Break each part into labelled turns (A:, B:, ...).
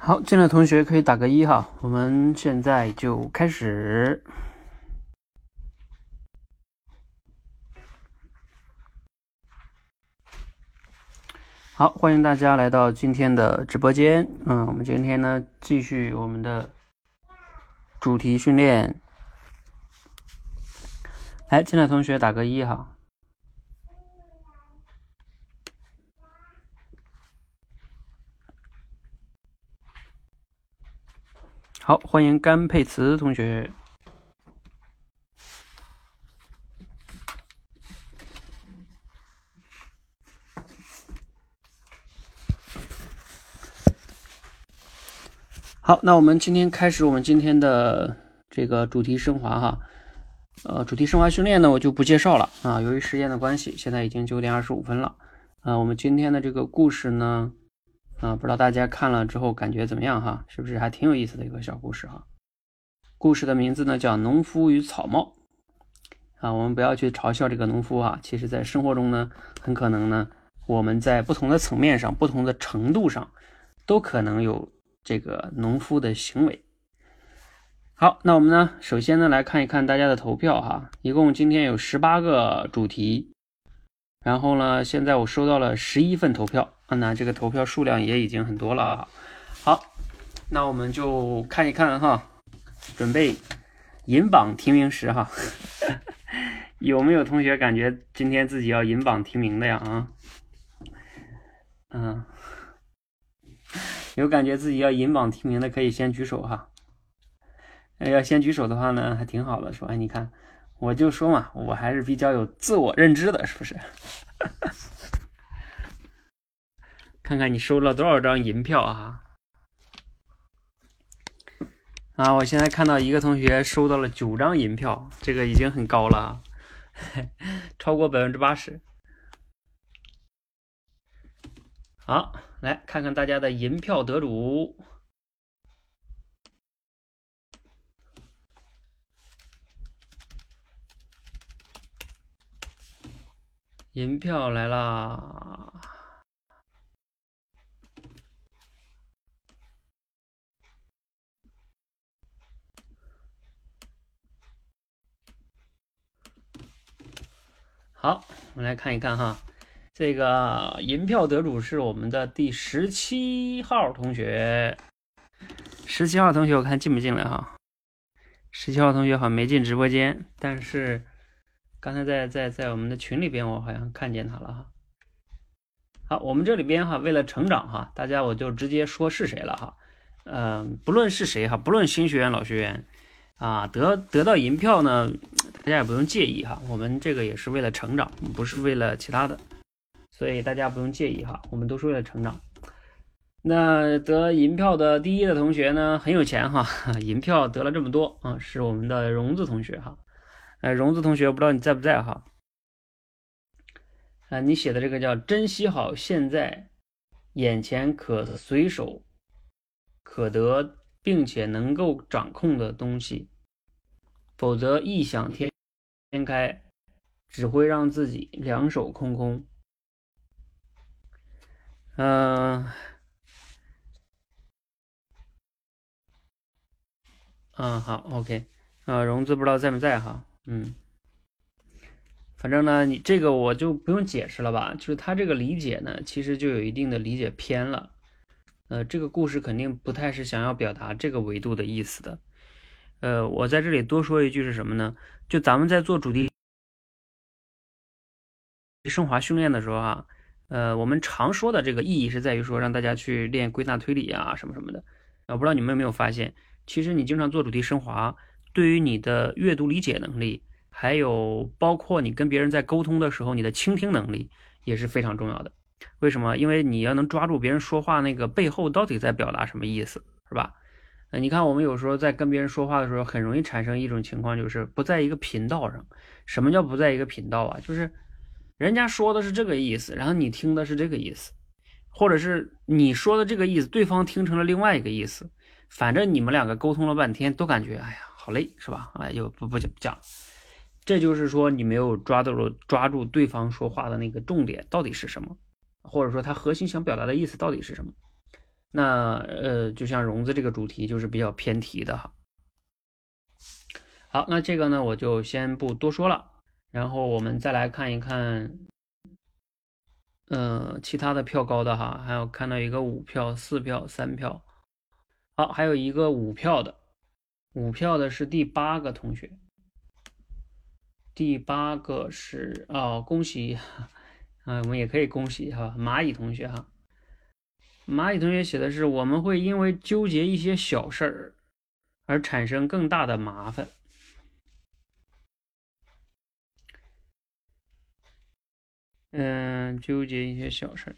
A: 好，进来同学可以打个一哈，我们现在就开始。好，欢迎大家来到今天的直播间。嗯，我们今天呢继续我们的主题训练。来，进来同学打个一哈。好，欢迎甘佩慈同学。好，那我们今天开始我们今天的这个主题升华哈。呃，主题升华训练呢，我就不介绍了啊，由于时间的关系，现在已经九点二十五分了。啊，我们今天的这个故事呢。啊，不知道大家看了之后感觉怎么样哈？是不是还挺有意思的一个小故事哈？故事的名字呢叫《农夫与草帽》啊。我们不要去嘲笑这个农夫啊，其实在生活中呢，很可能呢，我们在不同的层面上、不同的程度上，都可能有这个农夫的行为。好，那我们呢，首先呢来看一看大家的投票哈，一共今天有十八个主题，然后呢，现在我收到了十一份投票。那这个投票数量也已经很多了啊。好，那我们就看一看哈，准备银榜提名时哈，有没有同学感觉今天自己要银榜提名的呀？啊，嗯，有感觉自己要银榜提名的可以先举手哈。要先举手的话呢，还挺好的，说，哎？你看，我就说嘛，我还是比较有自我认知的，是不是？看看你收了多少张银票啊！啊，我现在看到一个同学收到了九张银票，这个已经很高了，超过百分之八十。好，来看看大家的银票得主，银票来啦！好，我们来看一看哈，这个银票得主是我们的第十七号同学。十七号同学，我看进不进来哈？十七号同学好像没进直播间，但是刚才在在在我们的群里边，我好像看见他了哈。好，我们这里边哈，为了成长哈，大家我就直接说是谁了哈。嗯，不论是谁哈，不论新学员老学员。啊，得得到银票呢，大家也不用介意哈。我们这个也是为了成长，不是为了其他的，所以大家不用介意哈。我们都是为了成长。那得银票的第一的同学呢，很有钱哈，银票得了这么多啊，是我们的荣子同学哈。哎，荣子同学，不知道你在不在哈？啊，你写的这个叫珍惜好现在，眼前可随手可得。并且能够掌控的东西，否则异想天开，只会让自己两手空空。嗯，嗯，好，OK，啊，融资不知道在不在哈，嗯，反正呢，你这个我就不用解释了吧，就是他这个理解呢，其实就有一定的理解偏了。呃，这个故事肯定不太是想要表达这个维度的意思的。呃，我在这里多说一句是什么呢？就咱们在做主题升华训练的时候啊，呃，我们常说的这个意义是在于说让大家去练归纳推理啊，什么什么的。啊，不知道你们有没有发现，其实你经常做主题升华，对于你的阅读理解能力，还有包括你跟别人在沟通的时候，你的倾听能力也是非常重要的。为什么？因为你要能抓住别人说话那个背后到底在表达什么意思，是吧？那你看，我们有时候在跟别人说话的时候，很容易产生一种情况，就是不在一个频道上。什么叫不在一个频道啊？就是人家说的是这个意思，然后你听的是这个意思，或者是你说的这个意思，对方听成了另外一个意思。反正你们两个沟通了半天，都感觉哎呀好累，是吧？哎，就不不讲。这就是说你没有抓住抓住对方说话的那个重点到底是什么。或者说他核心想表达的意思到底是什么？那呃，就像融资这个主题就是比较偏题的哈。好，那这个呢我就先不多说了，然后我们再来看一看，嗯，其他的票高的哈，还有看到一个五票、四票、三票，好，还有一个五票的，五票的是第八个同学，第八个是哦，恭喜啊，我们也可以恭喜哈，蚂蚁同学哈。蚂蚁同学写的是：我们会因为纠结一些小事儿而产生更大的麻烦。嗯，纠结一些小事儿。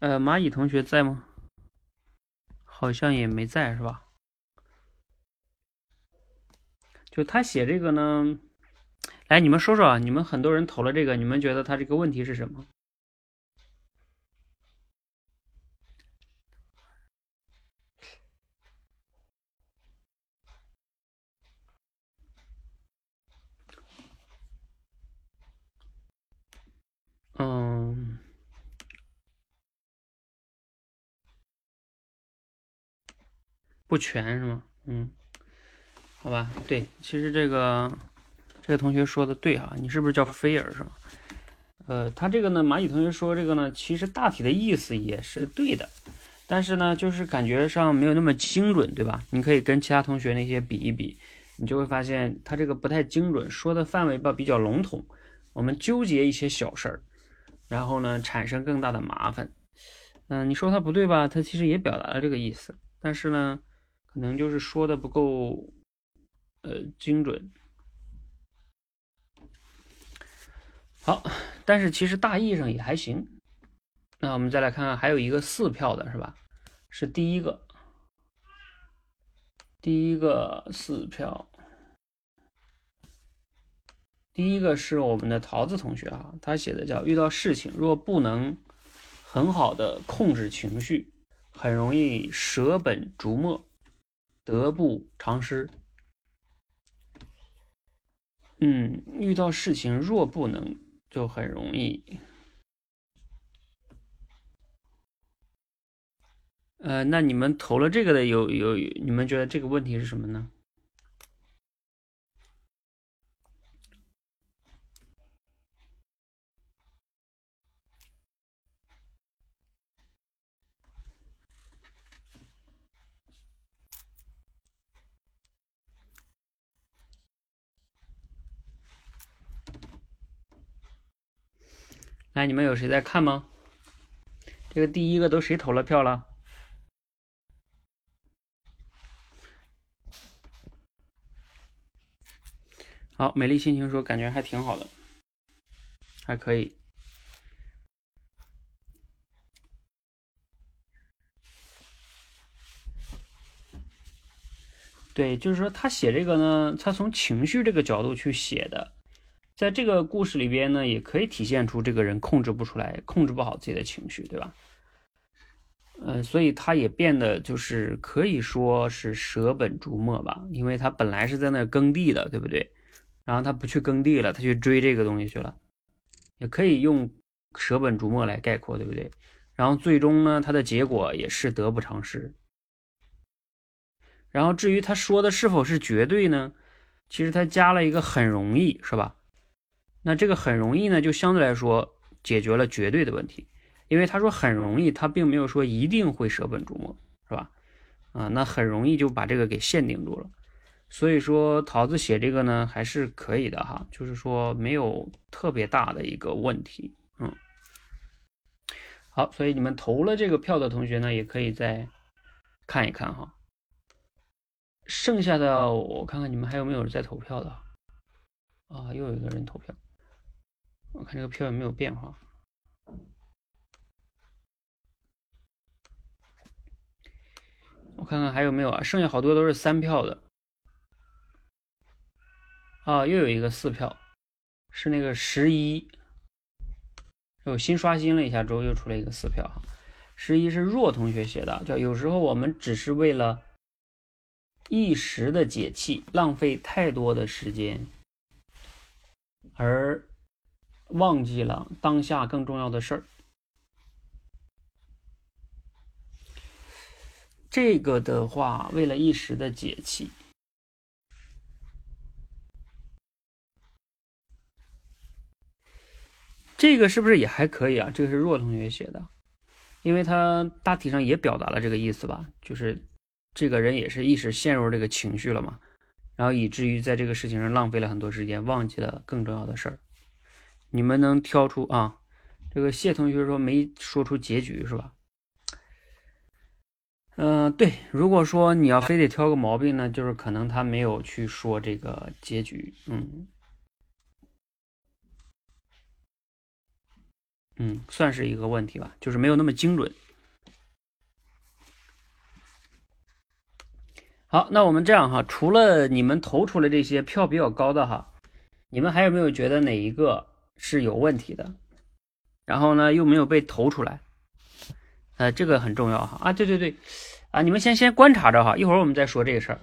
A: 呃，蚂蚁同学在吗？好像也没在，是吧？就他写这个呢，来，你们说说啊，你们很多人投了这个，你们觉得他这个问题是什么？嗯，不全是吗？嗯，好吧，对，其实这个这个同学说的对哈，你是不是叫菲尔是吗？呃，他这个呢，蚂蚁同学说这个呢，其实大体的意思也是对的，但是呢，就是感觉上没有那么精准，对吧？你可以跟其他同学那些比一比，你就会发现他这个不太精准，说的范围吧比较笼统，我们纠结一些小事儿。然后呢，产生更大的麻烦。嗯，你说他不对吧？他其实也表达了这个意思，但是呢，可能就是说的不够，呃，精准。好，但是其实大意上也还行。那我们再来看看，还有一个四票的是吧？是第一个，第一个四票。第一个是我们的桃子同学啊，他写的叫遇到事情若不能很好的控制情绪，很容易舍本逐末，得不偿失。嗯，遇到事情若不能，就很容易。呃，那你们投了这个的有有，你们觉得这个问题是什么呢？来，你们有谁在看吗？这个第一个都谁投了票了？好，美丽心情说感觉还挺好的，还可以。对，就是说他写这个呢，他从情绪这个角度去写的。在这个故事里边呢，也可以体现出这个人控制不出来，控制不好自己的情绪，对吧？呃，所以他也变得就是可以说是舍本逐末吧，因为他本来是在那耕地的，对不对？然后他不去耕地了，他去追这个东西去了，也可以用舍本逐末来概括，对不对？然后最终呢，他的结果也是得不偿失。然后至于他说的是否是绝对呢？其实他加了一个很容易，是吧？那这个很容易呢，就相对来说解决了绝对的问题，因为他说很容易，他并没有说一定会舍本逐末，是吧？啊，那很容易就把这个给限定住了。所以说桃子写这个呢还是可以的哈，就是说没有特别大的一个问题。嗯，好，所以你们投了这个票的同学呢，也可以再看一看哈。剩下的我看看你们还有没有在投票的啊？又有一个人投票。我看这个票有没有变化，我看看还有没有啊？剩下好多都是三票的，啊，又有一个四票，是那个十一，我新刷新了一下之后又出来一个四票哈。十一是若同学写的，叫有时候我们只是为了一时的解气，浪费太多的时间，而。忘记了当下更重要的事儿。这个的话，为了一时的解气，这个是不是也还可以啊？这个是若同学写的，因为他大体上也表达了这个意思吧，就是这个人也是一时陷入这个情绪了嘛，然后以至于在这个事情上浪费了很多时间，忘记了更重要的事儿。你们能挑出啊？这个谢同学说没说出结局是吧？嗯，对。如果说你要非得挑个毛病呢，就是可能他没有去说这个结局。嗯，嗯，算是一个问题吧，就是没有那么精准。好，那我们这样哈，除了你们投出来这些票比较高的哈，你们还有没有觉得哪一个是有问题的？然后呢，又没有被投出来？呃，这个很重要哈啊，对对对，啊，你们先先观察着哈，一会儿我们再说这个事儿。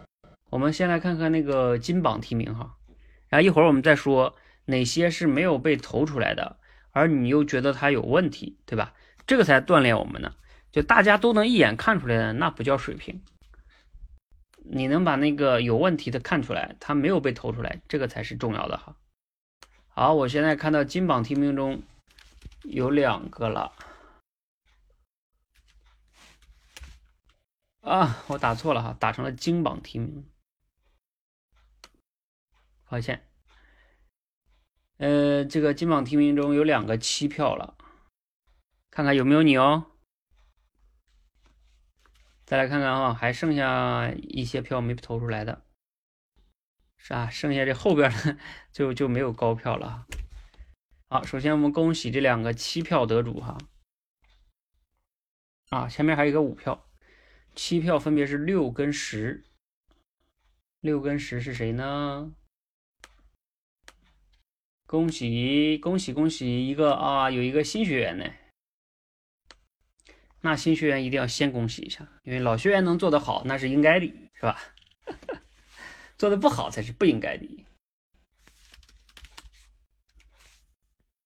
A: 我们先来看看那个金榜题名哈，然后一会儿我们再说哪些是没有被投出来的，而你又觉得它有问题，对吧？这个才锻炼我们呢。就大家都能一眼看出来的，那不叫水平。你能把那个有问题的看出来，它没有被投出来，这个才是重要的哈。好，我现在看到金榜题名中有两个了。啊，我打错了哈，打成了金榜题名，抱歉。呃，这个金榜题名中有两个七票了，看看有没有你哦。再来看看啊，还剩下一些票没投出来的，是啊，剩下这后边的就就没有高票了。好，首先我们恭喜这两个七票得主哈。啊，前面还有一个五票。七票分别是六跟十，六跟十是谁呢？恭喜恭喜恭喜一个啊，有一个新学员呢。那新学员一定要先恭喜一下，因为老学员能做得好，那是应该的，是吧？做的不好才是不应该的。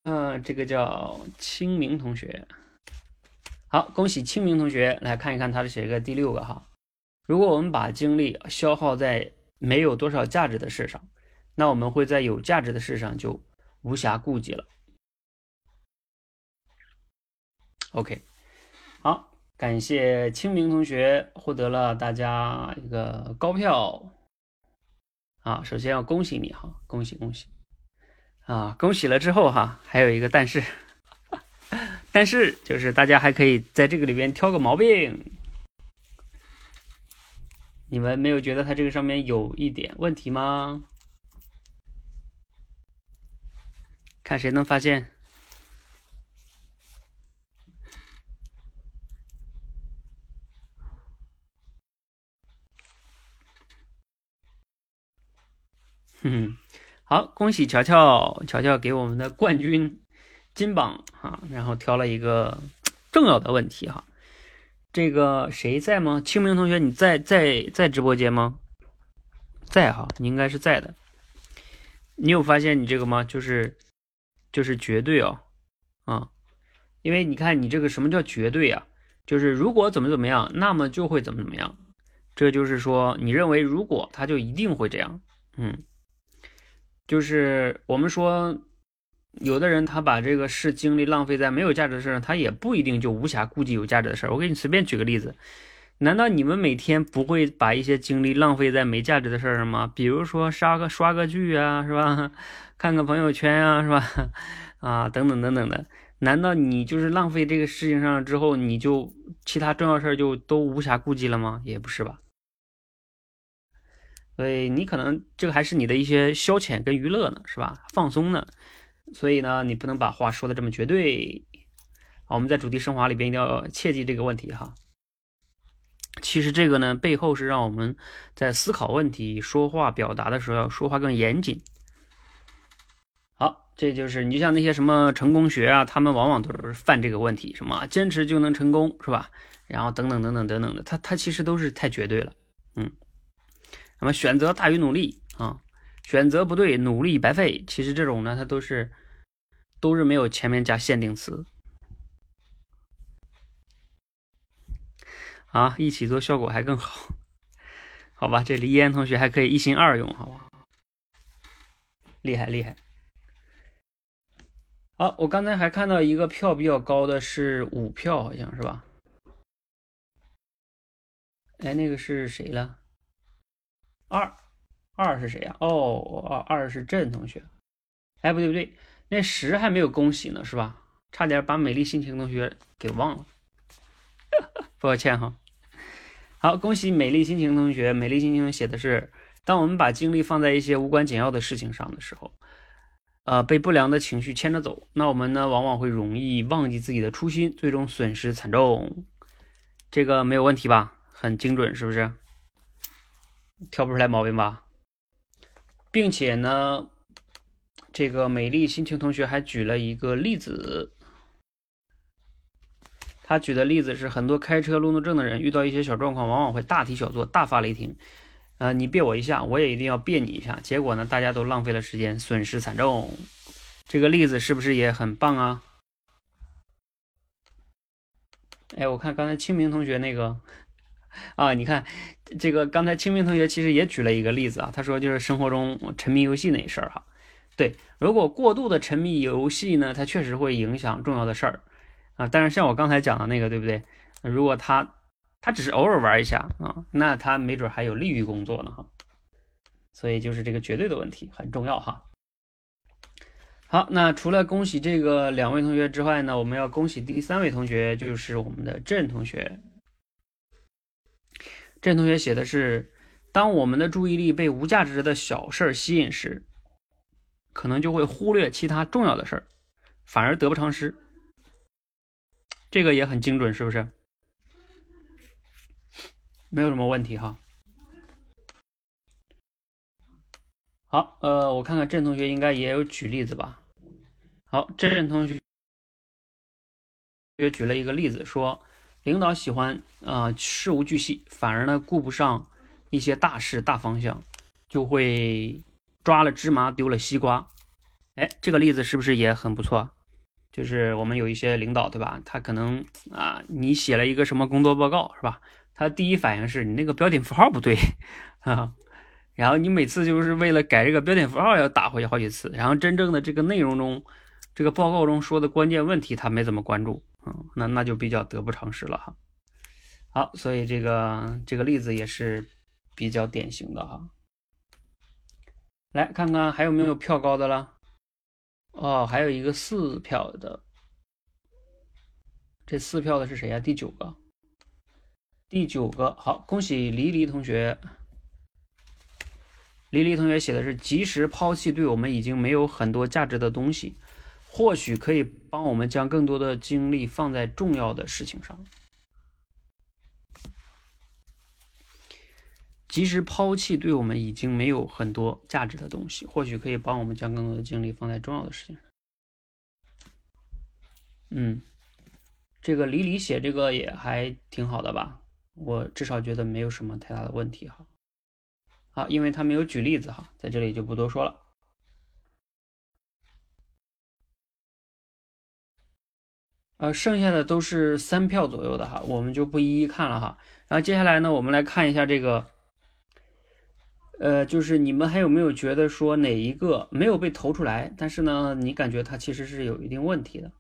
A: 嗯，这个叫清明同学。好，恭喜清明同学来看一看他的写一个第六个哈。如果我们把精力消耗在没有多少价值的事上，那我们会在有价值的事上就无暇顾及了。OK，好，感谢清明同学获得了大家一个高票啊。首先要恭喜你哈，恭喜恭喜啊！恭喜了之后哈，还有一个但是。但是，就是大家还可以在这个里边挑个毛病。你们没有觉得它这个上面有一点问题吗？看谁能发现。嗯，好，恭喜乔乔，乔乔给我们的冠军。金榜啊，然后挑了一个重要的问题哈，这个谁在吗？清明同学，你在在在直播间吗？在哈，你应该是在的。你有发现你这个吗？就是就是绝对哦，啊，因为你看你这个什么叫绝对啊？就是如果怎么怎么样，那么就会怎么怎么样。这就是说，你认为如果他就一定会这样，嗯，就是我们说。有的人他把这个事精力浪费在没有价值的事上，他也不一定就无暇顾及有价值的事。我给你随便举个例子，难道你们每天不会把一些精力浪费在没价值的事上吗？比如说刷个刷个剧啊，是吧？看个朋友圈啊，是吧？啊，等等等等的，难道你就是浪费这个事情上之后，你就其他重要事儿就都无暇顾及了吗？也不是吧。所以你可能这个还是你的一些消遣跟娱乐呢，是吧？放松呢。所以呢，你不能把话说的这么绝对。好，我们在主题升华里边一定要切记这个问题哈。其实这个呢，背后是让我们在思考问题、说话表达的时候要说话更严谨。好，这就是你就像那些什么成功学啊，他们往往都是犯这个问题，什么坚持就能成功，是吧？然后等等等等等等的，他他其实都是太绝对了。嗯，那么选择大于努力啊。选择不对，努力白费。其实这种呢，它都是都是没有前面加限定词。啊，一起做效果还更好，好吧？这李嫣同学还可以一心二用，好吧？厉害厉害。好，我刚才还看到一个票比较高的是五票，好像是吧？哎，那个是谁了？二二是谁呀？哦，二二是郑同学。哎，不对不对，那十还没有恭喜呢，是吧？差点把美丽心情同学给忘了，抱歉哈。好，恭喜美丽心情同学。美丽心情写的是：当我们把精力放在一些无关紧要的事情上的时候，呃，被不良的情绪牵着走，那我们呢，往往会容易忘记自己的初心，最终损失惨重。这个没有问题吧？很精准，是不是？挑不出来毛病吧？并且呢，这个美丽心情同学还举了一个例子。他举的例子是，很多开车路怒症的人遇到一些小状况，往往会大题小做，大发雷霆。呃，你别我一下，我也一定要别你一下。结果呢，大家都浪费了时间，损失惨重。这个例子是不是也很棒啊？哎，我看刚才清明同学那个啊，你看这个刚才清明同学其实也举了一个例子啊，他说就是生活中沉迷游戏那事儿哈。对，如果过度的沉迷游戏呢，它确实会影响重要的事儿。啊，但是像我刚才讲的那个，对不对？如果他他只是偶尔玩一下啊，那他没准还有利于工作呢哈。所以就是这个绝对的问题很重要哈。好，那除了恭喜这个两位同学之外呢，我们要恭喜第三位同学，就是我们的郑同学。郑同学写的是：当我们的注意力被无价值的小事儿吸引时，可能就会忽略其他重要的事儿，反而得不偿失。这个也很精准，是不是？没有什么问题哈。好，呃，我看看郑同学应该也有举例子吧。好，郑同学也举了一个例子，说领导喜欢啊事无巨细，反而呢顾不上一些大事大方向，就会抓了芝麻丢了西瓜。哎，这个例子是不是也很不错？就是我们有一些领导，对吧？他可能啊，你写了一个什么工作报告，是吧？他第一反应是你那个标点符号不对 啊，然后你每次就是为了改这个标点符号要打回去好几次，然后真正的这个内容中，这个报告中说的关键问题他没怎么关注，那那就比较得不偿失了哈。好，所以这个这个例子也是比较典型的哈。来看看还有没有票高的了。哦，还有一个四票的，这四票的是谁呀？第九个，第九个，好，恭喜黎黎同学。黎黎同学写的是及时抛弃对我们已经没有很多价值的东西，或许可以帮我们将更多的精力放在重要的事情上。及时抛弃对我们已经没有很多价值的东西，或许可以帮我们将更多的精力放在重要的事情上。嗯，这个李李写这个也还挺好的吧？我至少觉得没有什么太大的问题哈。好，因为他没有举例子哈，在这里就不多说了。呃，剩下的都是三票左右的哈，我们就不一一看了哈。然后接下来呢，我们来看一下这个。呃，就是你们还有没有觉得说哪一个没有被投出来，但是呢，你感觉它其实是有一定问题的？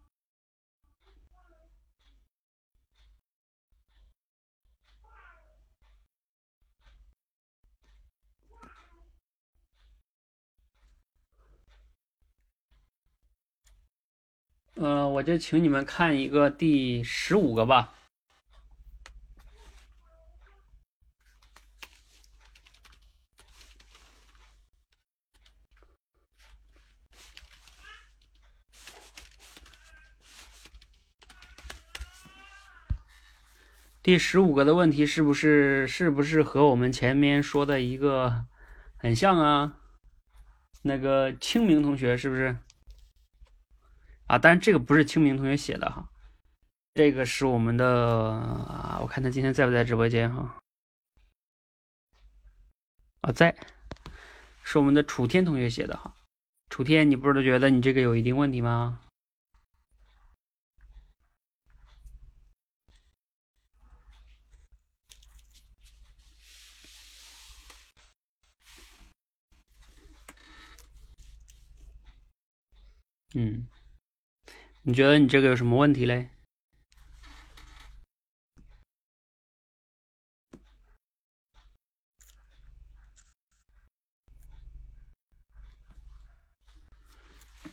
A: 呃，我就请你们看一个第十五个吧。第十五个的问题是不是是不是和我们前面说的一个很像啊？那个清明同学是不是？啊，但是这个不是清明同学写的哈，这个是我们的啊，我看他今天在不在直播间哈？啊，在，是我们的楚天同学写的哈。楚天，你不是都觉得你这个有一定问题吗？嗯。你觉得你这个有什么问题嘞？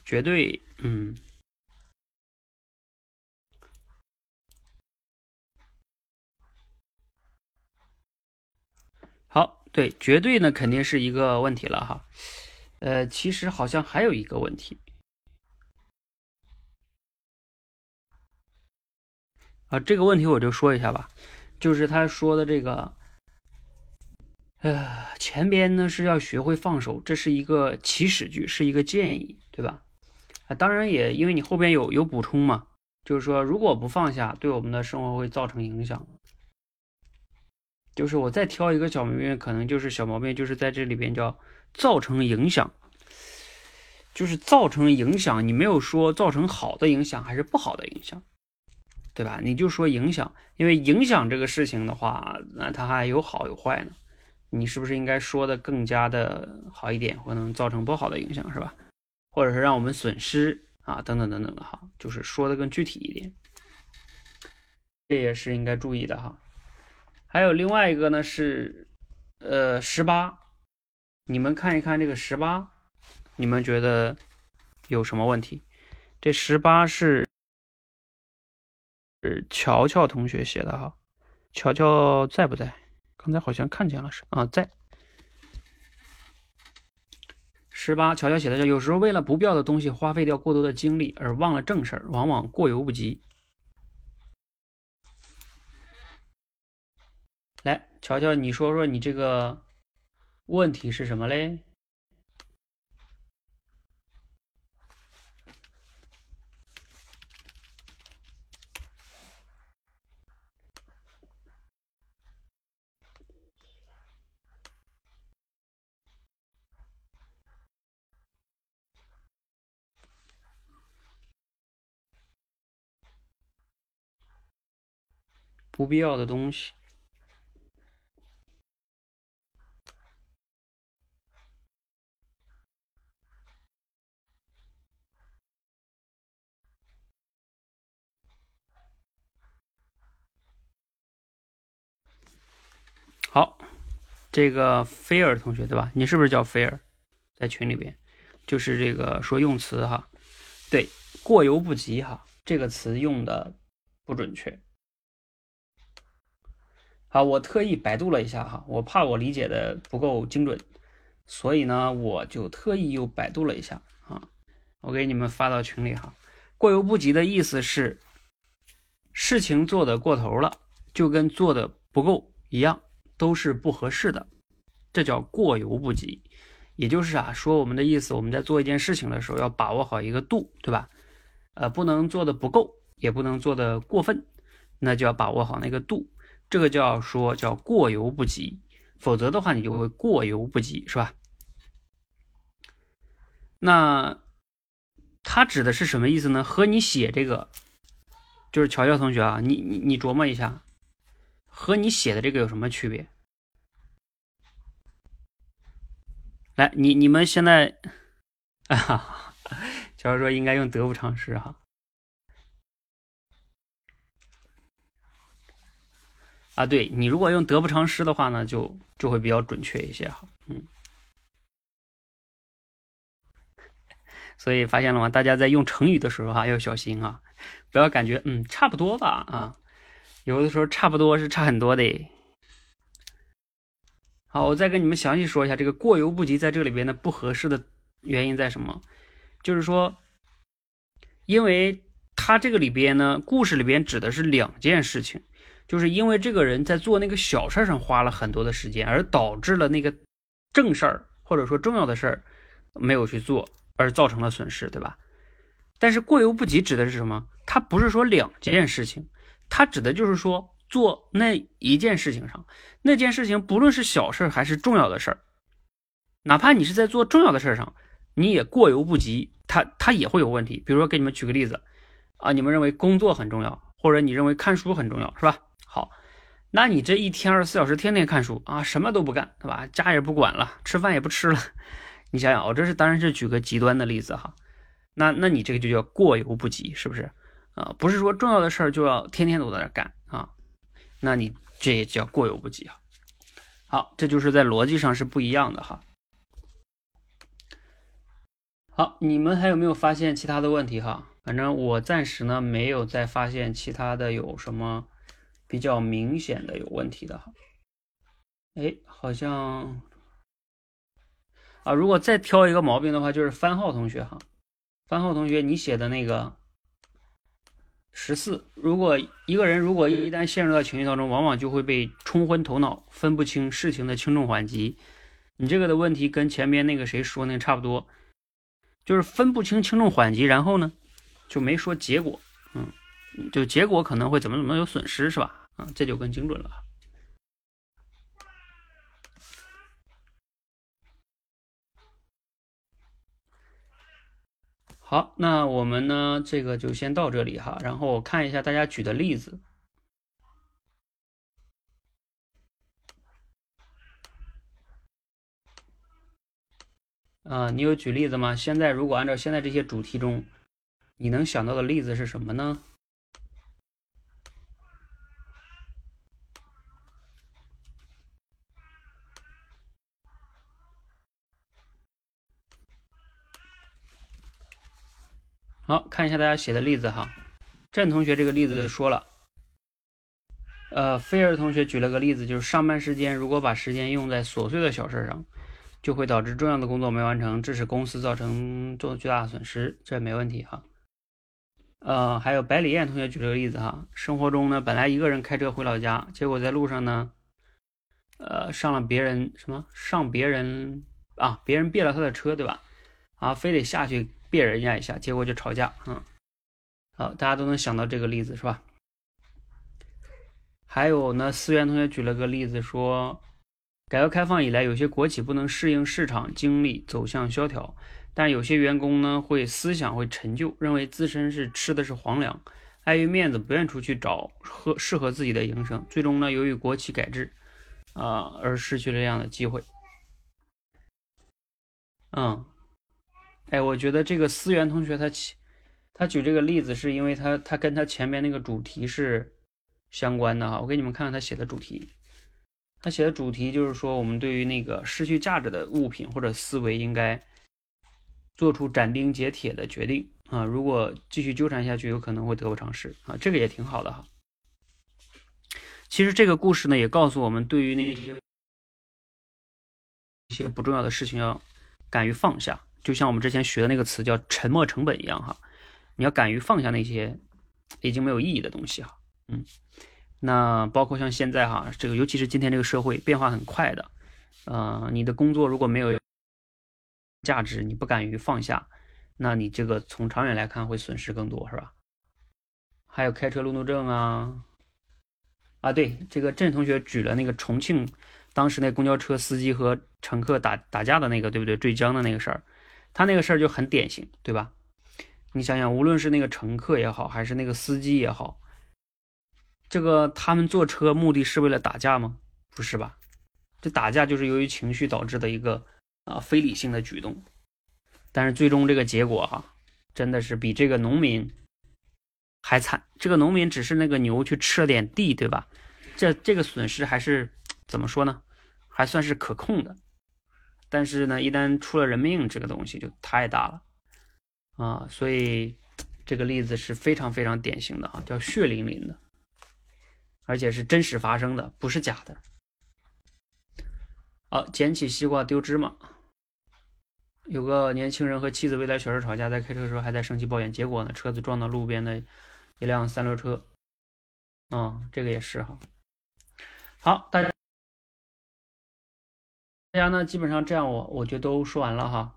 A: 绝对，嗯，好，对，绝对呢肯定是一个问题了哈。呃，其实好像还有一个问题啊，这个问题我就说一下吧，就是他说的这个，呃，前边呢是要学会放手，这是一个祈使句，是一个建议，对吧？啊，当然也因为你后边有有补充嘛，就是说如果不放下，对我们的生活会造成影响。就是我再挑一个小毛病，可能就是小毛病，就是在这里边叫造成影响，就是造成影响。你没有说造成好的影响还是不好的影响，对吧？你就说影响，因为影响这个事情的话，那它还有好有坏呢。你是不是应该说的更加的好一点，或能造成不好的影响，是吧？或者是让我们损失啊，等等等等的哈，就是说的更具体一点，这也是应该注意的哈。还有另外一个呢是，呃，十八，你们看一看这个十八，你们觉得有什么问题？这十八是是乔乔同学写的哈，乔乔在不在？刚才好像看见了是啊，在。十八，乔乔写的叫：有时候为了不必要的东西花费掉过多的精力，而忘了正事儿，往往过犹不及。来，乔乔，你说说你这个问题是什么嘞？不必要的东西。好，这个菲尔同学对吧？你是不是叫菲尔？在群里边，就是这个说用词哈，对，过犹不及哈，这个词用的不准确。好，我特意百度了一下哈，我怕我理解的不够精准，所以呢，我就特意又百度了一下啊，我给你们发到群里哈。过犹不及的意思是，事情做的过头了，就跟做的不够一样，都是不合适的，这叫过犹不及。也就是啊，说我们的意思，我们在做一件事情的时候，要把握好一个度，对吧？呃，不能做的不够，也不能做的过分，那就要把握好那个度。这个叫说叫过犹不及，否则的话你就会过犹不及，是吧？那他指的是什么意思呢？和你写这个，就是乔乔同学啊，你你你琢磨一下，和你写的这个有什么区别？来，你你们现在，啊，乔乔说应该用得不偿失哈。啊，对你如果用得不偿失的话呢，就就会比较准确一些哈，嗯。所以发现了吗？大家在用成语的时候哈要小心啊，不要感觉嗯差不多吧啊，有的时候差不多是差很多的。好，我再跟你们详细说一下这个过犹不及在这里边的不合适的原因在什么？就是说，因为它这个里边呢，故事里边指的是两件事情。就是因为这个人在做那个小事上花了很多的时间，而导致了那个正事儿或者说重要的事儿没有去做，而造成了损失，对吧？但是过犹不及指的是什么？它不是说两件事情，它指的就是说做那一件事情上，那件事情不论是小事还是重要的事儿，哪怕你是在做重要的事儿上，你也过犹不及，它它也会有问题。比如说给你们举个例子啊，你们认为工作很重要，或者你认为看书很重要，是吧？好，那你这一天二十四小时天天看书啊，什么都不干，对吧？家也不管了，吃饭也不吃了。你想想，我这是当然是举个极端的例子哈。那那你这个就叫过犹不及，是不是？啊，不是说重要的事儿就要天天都在那干啊，那你这也叫过犹不及啊。好，这就是在逻辑上是不一样的哈。好，你们还有没有发现其他的问题哈？反正我暂时呢没有再发现其他的有什么比较明显的有问题的哈。哎，好像啊，如果再挑一个毛病的话，就是番号同学哈，番号同学你写的那个十四，如果一个人如果一旦陷入到情绪当中，往往就会被冲昏头脑，分不清事情的轻重缓急。你这个的问题跟前面那个谁说那个差不多，就是分不清轻重缓急，然后呢？就没说结果，嗯，就结果可能会怎么怎么有损失是吧？啊，这就更精准了。好，那我们呢，这个就先到这里哈。然后我看一下大家举的例子。啊，你有举例子吗？现在如果按照现在这些主题中。你能想到的例子是什么呢？好看一下大家写的例子哈。郑同学这个例子说了，呃，菲尔同学举了个例子，就是上班时间如果把时间用在琐碎的小事上，就会导致重要的工作没完成，致使公司造成重巨大的损失。这没问题哈。呃，还有百里燕同学举了个例子哈，生活中呢，本来一个人开车回老家，结果在路上呢，呃，上了别人什么上别人啊，别人别了他的车，对吧？啊，非得下去别人家一下，结果就吵架，嗯，好，大家都能想到这个例子是吧？还有呢，思源同学举了个例子说，改革开放以来，有些国企不能适应市场经历，走向萧条。但有些员工呢，会思想会陈旧，认为自身是吃的是皇粮，碍于面子不愿出去找合适合自己的营生，最终呢，由于国企改制，啊，而失去了这样的机会。嗯，哎，我觉得这个思源同学他他举这个例子，是因为他他跟他前面那个主题是相关的哈。我给你们看看他写的主题，他写的主题就是说，我们对于那个失去价值的物品或者思维应该。做出斩钉截铁的决定啊！如果继续纠缠下去，有可能会得不偿失啊！这个也挺好的哈。其实这个故事呢，也告诉我们，对于那些一些不重要的事情，要敢于放下。就像我们之前学的那个词叫“沉没成本”一样哈，你要敢于放下那些已经没有意义的东西哈。嗯，那包括像现在哈，这个尤其是今天这个社会变化很快的，呃，你的工作如果没有。价值你不敢于放下，那你这个从长远来看会损失更多，是吧？还有开车路怒症啊，啊，对，这个郑同学举了那个重庆当时那公交车司机和乘客打打架的那个，对不对？坠江的那个事儿，他那个事儿就很典型，对吧？你想想，无论是那个乘客也好，还是那个司机也好，这个他们坐车目的是为了打架吗？不是吧？这打架就是由于情绪导致的一个。啊，非理性的举动，但是最终这个结果哈，真的是比这个农民还惨。这个农民只是那个牛去吃了点地，对吧？这这个损失还是怎么说呢？还算是可控的。但是呢，一旦出了人命，这个东西就太大了啊！所以这个例子是非常非常典型的啊，叫血淋淋的，而且是真实发生的，不是假的。好，捡起西瓜丢芝麻。有个年轻人和妻子为了小事吵架，在开车的时候还在生气抱怨，结果呢，车子撞到路边的一辆三轮车。啊，这个也是哈。好，大家，大家呢，基本上这样，我我就都说完了哈。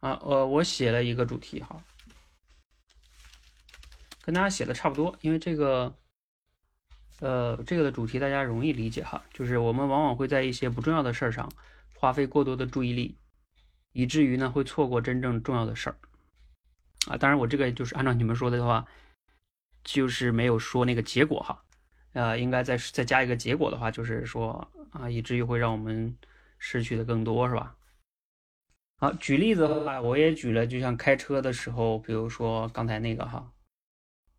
A: 啊，我我写了一个主题哈，跟大家写的差不多，因为这个。呃，这个的主题大家容易理解哈，就是我们往往会在一些不重要的事儿上花费过多的注意力，以至于呢会错过真正重要的事儿啊。当然，我这个就是按照你们说的话，就是没有说那个结果哈。呃，应该再再加一个结果的话，就是说啊，以至于会让我们失去的更多，是吧？好，举例子的话，我也举了，就像开车的时候，比如说刚才那个哈，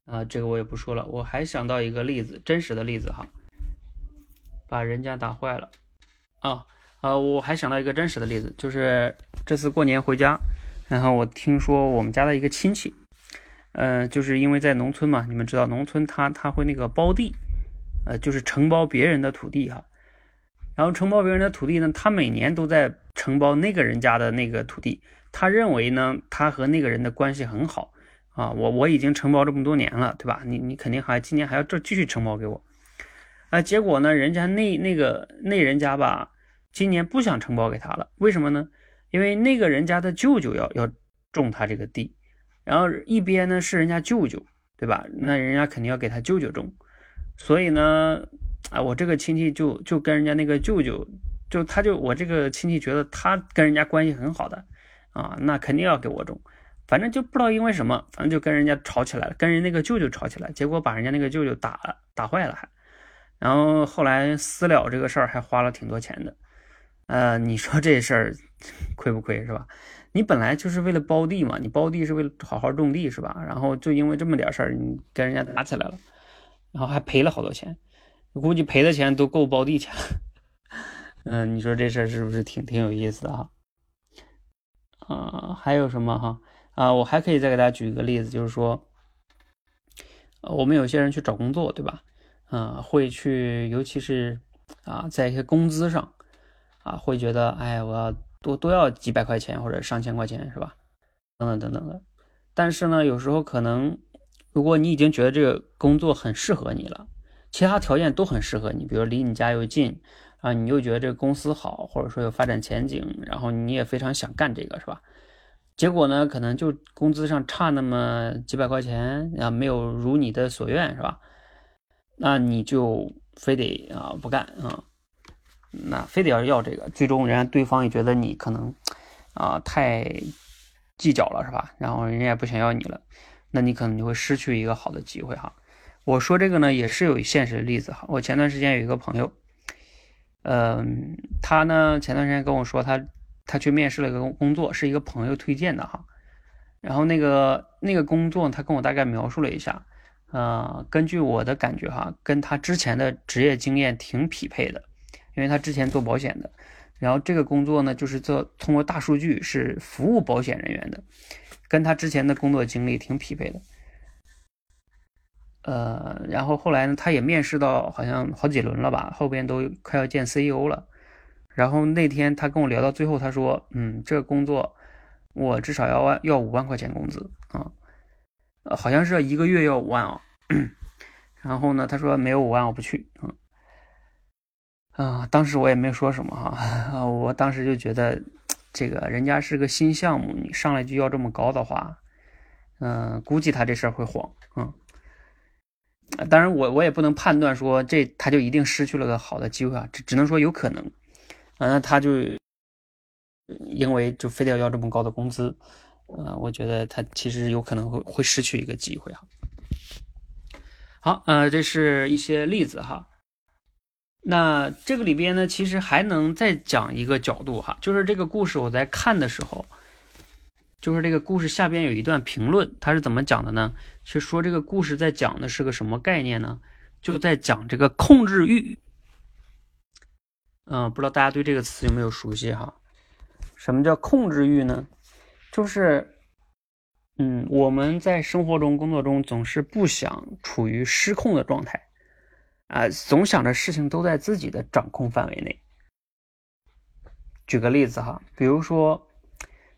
A: 啊，这个我也不说了，我还想到一个例子，真实的例子哈，把人家打坏了啊，啊，我还想到一个真实的例子，就是这次过年回家，然后我听说我们家的一个亲戚，嗯，就是因为在农村嘛，你们知道农村他他会那个包地，呃，就是承包别人的土地哈。然后承包别人的土地呢，他每年都在承包那个人家的那个土地。他认为呢，他和那个人的关系很好啊。我我已经承包这么多年了，对吧？你你肯定还今年还要这继续承包给我。啊，结果呢，人家那那个那人家吧，今年不想承包给他了。为什么呢？因为那个人家的舅舅要要种他这个地，然后一边呢是人家舅舅，对吧？那人家肯定要给他舅舅种，所以呢。啊，我这个亲戚就就跟人家那个舅舅，就他就我这个亲戚觉得他跟人家关系很好的，啊，那肯定要给我种，反正就不知道因为什么，反正就跟人家吵起来了，跟人那个舅舅吵起来，结果把人家那个舅舅打了，打坏了还，然后后来私了这个事儿还花了挺多钱的，呃，你说这事儿亏不亏是吧？你本来就是为了包地嘛，你包地是为了好好种地是吧？然后就因为这么点事儿，你跟人家打起来了，然后还赔了好多钱。估计赔的钱都够包地钱了，嗯，你说这事儿是不是挺挺有意思的哈？啊，还有什么哈？啊，我还可以再给大家举一个例子，就是说，我们有些人去找工作，对吧？嗯，会去，尤其是啊，在一些工资上，啊，会觉得，哎，我要多多要几百块钱或者上千块钱，是吧？等等等等的。但是呢，有时候可能，如果你已经觉得这个工作很适合你了。其他条件都很适合你，比如离你家又近，啊，你又觉得这个公司好，或者说有发展前景，然后你也非常想干这个，是吧？结果呢，可能就工资上差那么几百块钱，啊，没有如你的所愿，是吧？那你就非得啊不干啊，那非得要要这个，最终人家对方也觉得你可能啊太计较了，是吧？然后人家也不想要你了，那你可能就会失去一个好的机会，哈。我说这个呢，也是有现实的例子哈。我前段时间有一个朋友，嗯，他呢前段时间跟我说，他他去面试了一个工作，是一个朋友推荐的哈。然后那个那个工作，他跟我大概描述了一下，呃，根据我的感觉哈，跟他之前的职业经验挺匹配的，因为他之前做保险的。然后这个工作呢，就是做通过大数据是服务保险人员的，跟他之前的工作经历挺匹配的。呃，然后后来呢，他也面试到好像好几轮了吧，后边都快要见 CEO 了。然后那天他跟我聊到最后，他说：“嗯，这工作我至少要万要五万块钱工资啊，呃，好像是要一个月要五万啊。”然后呢，他说没有五万我不去。嗯，啊，当时我也没说什么哈，我当时就觉得这个人家是个新项目，你上来就要这么高的话，嗯，估计他这事儿会黄，嗯。当然，我我也不能判断说这他就一定失去了个好的机会啊，只只能说有可能，啊，他就因为就非得要这么高的工资，呃，我觉得他其实有可能会会失去一个机会哈。好，呃，这是一些例子哈。那这个里边呢，其实还能再讲一个角度哈，就是这个故事我在看的时候。就是这个故事下边有一段评论，它是怎么讲的呢？是说这个故事在讲的是个什么概念呢？就在讲这个控制欲。嗯，不知道大家对这个词有没有熟悉哈？什么叫控制欲呢？就是，嗯，我们在生活中、工作中总是不想处于失控的状态，啊，总想着事情都在自己的掌控范围内。举个例子哈，比如说。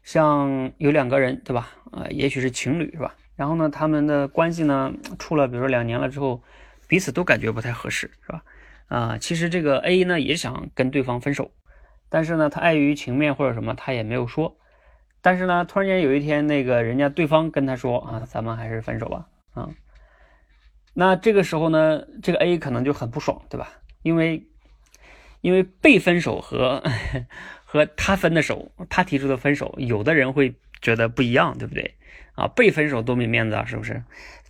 A: 像有两个人，对吧？呃，也许是情侣，是吧？然后呢，他们的关系呢，处了，比如说两年了之后，彼此都感觉不太合适，是吧？啊，其实这个 A 呢也想跟对方分手，但是呢，他碍于情面或者什么，他也没有说。但是呢，突然间有一天，那个人家对方跟他说啊，咱们还是分手吧，啊。那这个时候呢，这个 A 可能就很不爽，对吧？因为，因为被分手和。和他分的手，他提出的分手，有的人会觉得不一样，对不对？啊，被分手多没面子啊，是不是？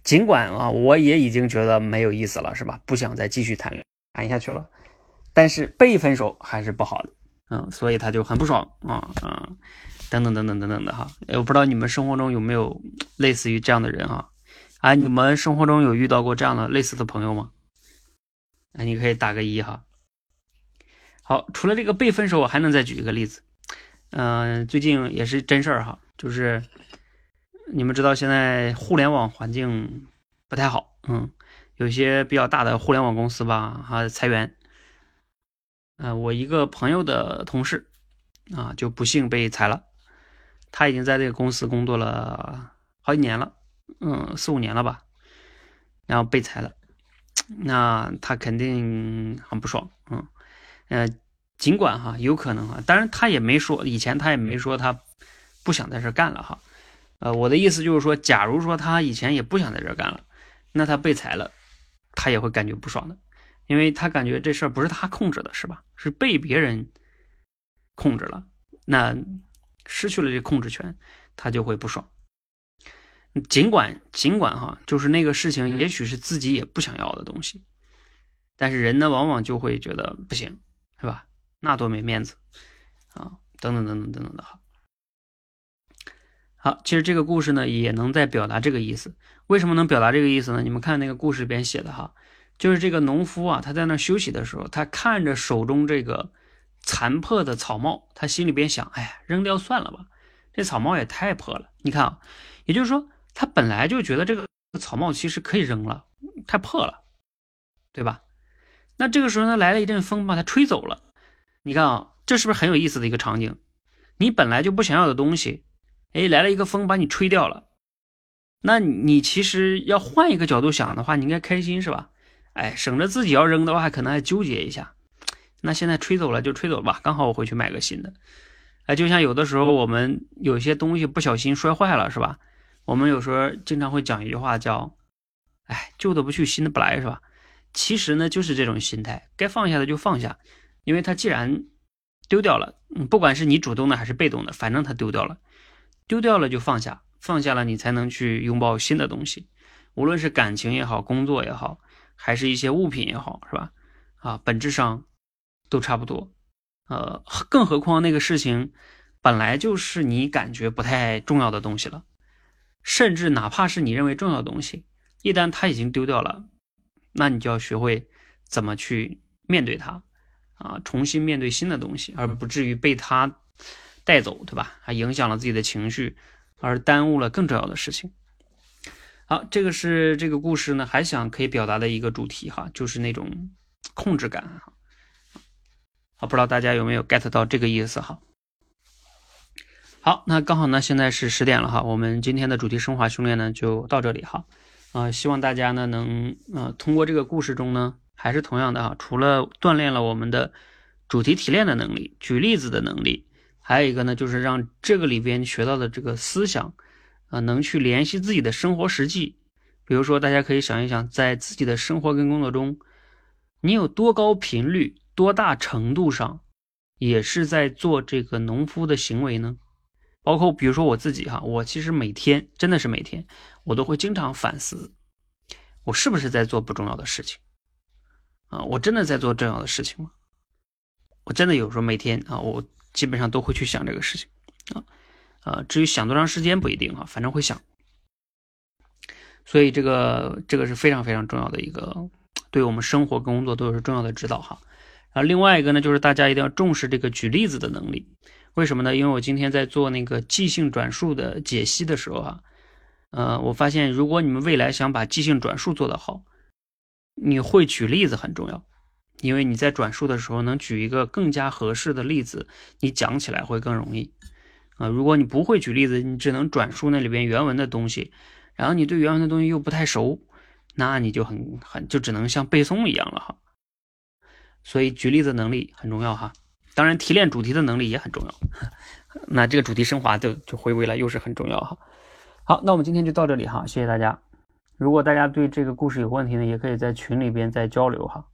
A: 尽管啊，我也已经觉得没有意思了，是吧？不想再继续谈谈下去了，但是被分手还是不好的嗯，所以他就很不爽啊啊，等等等等等等的哈。我不知道你们生活中有没有类似于这样的人哈？啊，你们生活中有遇到过这样的类似的朋友吗？那你可以打个一哈。好，除了这个被分手，我还能再举一个例子。嗯，最近也是真事儿哈，就是你们知道现在互联网环境不太好，嗯，有些比较大的互联网公司吧，哈裁员。呃，我一个朋友的同事啊，就不幸被裁了。他已经在这个公司工作了好几年了，嗯，四五年了吧，然后被裁了，那他肯定很不爽，嗯。呃，尽管哈有可能哈，当然他也没说，以前他也没说他不想在这干了哈。呃，我的意思就是说，假如说他以前也不想在这干了，那他被裁了，他也会感觉不爽的，因为他感觉这事儿不是他控制的，是吧？是被别人控制了，那失去了这控制权，他就会不爽。尽管尽管哈，就是那个事情也许是自己也不想要的东西，但是人呢，往往就会觉得不行。是吧？那多没面子啊！等等等等等等的哈。好，其实这个故事呢，也能在表达这个意思。为什么能表达这个意思呢？你们看那个故事里边写的哈，就是这个农夫啊，他在那休息的时候，他看着手中这个残破的草帽，他心里边想：哎呀，扔掉算了吧，这草帽也太破了。你看啊，也就是说，他本来就觉得这个草帽其实可以扔了，太破了，对吧？那这个时候呢，来了一阵风，把它吹走了。你看啊，这是不是很有意思的一个场景？你本来就不想要的东西，哎，来了一个风，把你吹掉了。那你其实要换一个角度想的话，你应该开心是吧？哎，省着自己要扔的话，可能还纠结一下。那现在吹走了就吹走吧，刚好我回去买个新的。哎，就像有的时候我们有些东西不小心摔坏了是吧？我们有时候经常会讲一句话叫：“哎，旧的不去，新的不来，是吧？”其实呢，就是这种心态，该放下的就放下，因为它既然丢掉了，不管是你主动的还是被动的，反正它丢掉了，丢掉了就放下，放下了你才能去拥抱新的东西，无论是感情也好，工作也好，还是一些物品也好，是吧？啊，本质上都差不多，呃，更何况那个事情本来就是你感觉不太重要的东西了，甚至哪怕是你认为重要的东西，一旦它已经丢掉了。那你就要学会怎么去面对它，啊，重新面对新的东西，而不至于被它带走，对吧？还影响了自己的情绪，而耽误了更重要的事情。好，这个是这个故事呢，还想可以表达的一个主题哈，就是那种控制感哈。好，不知道大家有没有 get 到这个意思哈？好，那刚好呢，现在是十点了哈，我们今天的主题升华训练呢就到这里哈。啊，希望大家呢能呃通过这个故事中呢，还是同样的啊，除了锻炼了我们的主题提炼的能力、举例子的能力，还有一个呢，就是让这个里边学到的这个思想啊，能去联系自己的生活实际。比如说，大家可以想一想，在自己的生活跟工作中，你有多高频率、多大程度上，也是在做这个农夫的行为呢？包括比如说我自己哈，我其实每天真的是每天，我都会经常反思，我是不是在做不重要的事情啊？我真的在做重要的事情吗？我真的有时候每天啊，我基本上都会去想这个事情啊，呃，至于想多长时间不一定哈，反正会想。所以这个这个是非常非常重要的一个，对我们生活跟工作都是重要的指导哈。然后另外一个呢，就是大家一定要重视这个举例子的能力。为什么呢？因为我今天在做那个即兴转述的解析的时候啊，呃，我发现如果你们未来想把即兴转述做得好，你会举例子很重要，因为你在转述的时候能举一个更加合适的例子，你讲起来会更容易。啊，如果你不会举例子，你只能转述那里边原文的东西，然后你对原文的东西又不太熟，那你就很很就只能像背诵一样了哈。所以举例子能力很重要哈。当然，提炼主题的能力也很重要。那这个主题升华就就回归了，又是很重要哈。好，那我们今天就到这里哈，谢谢大家。如果大家对这个故事有问题呢，也可以在群里边再交流哈。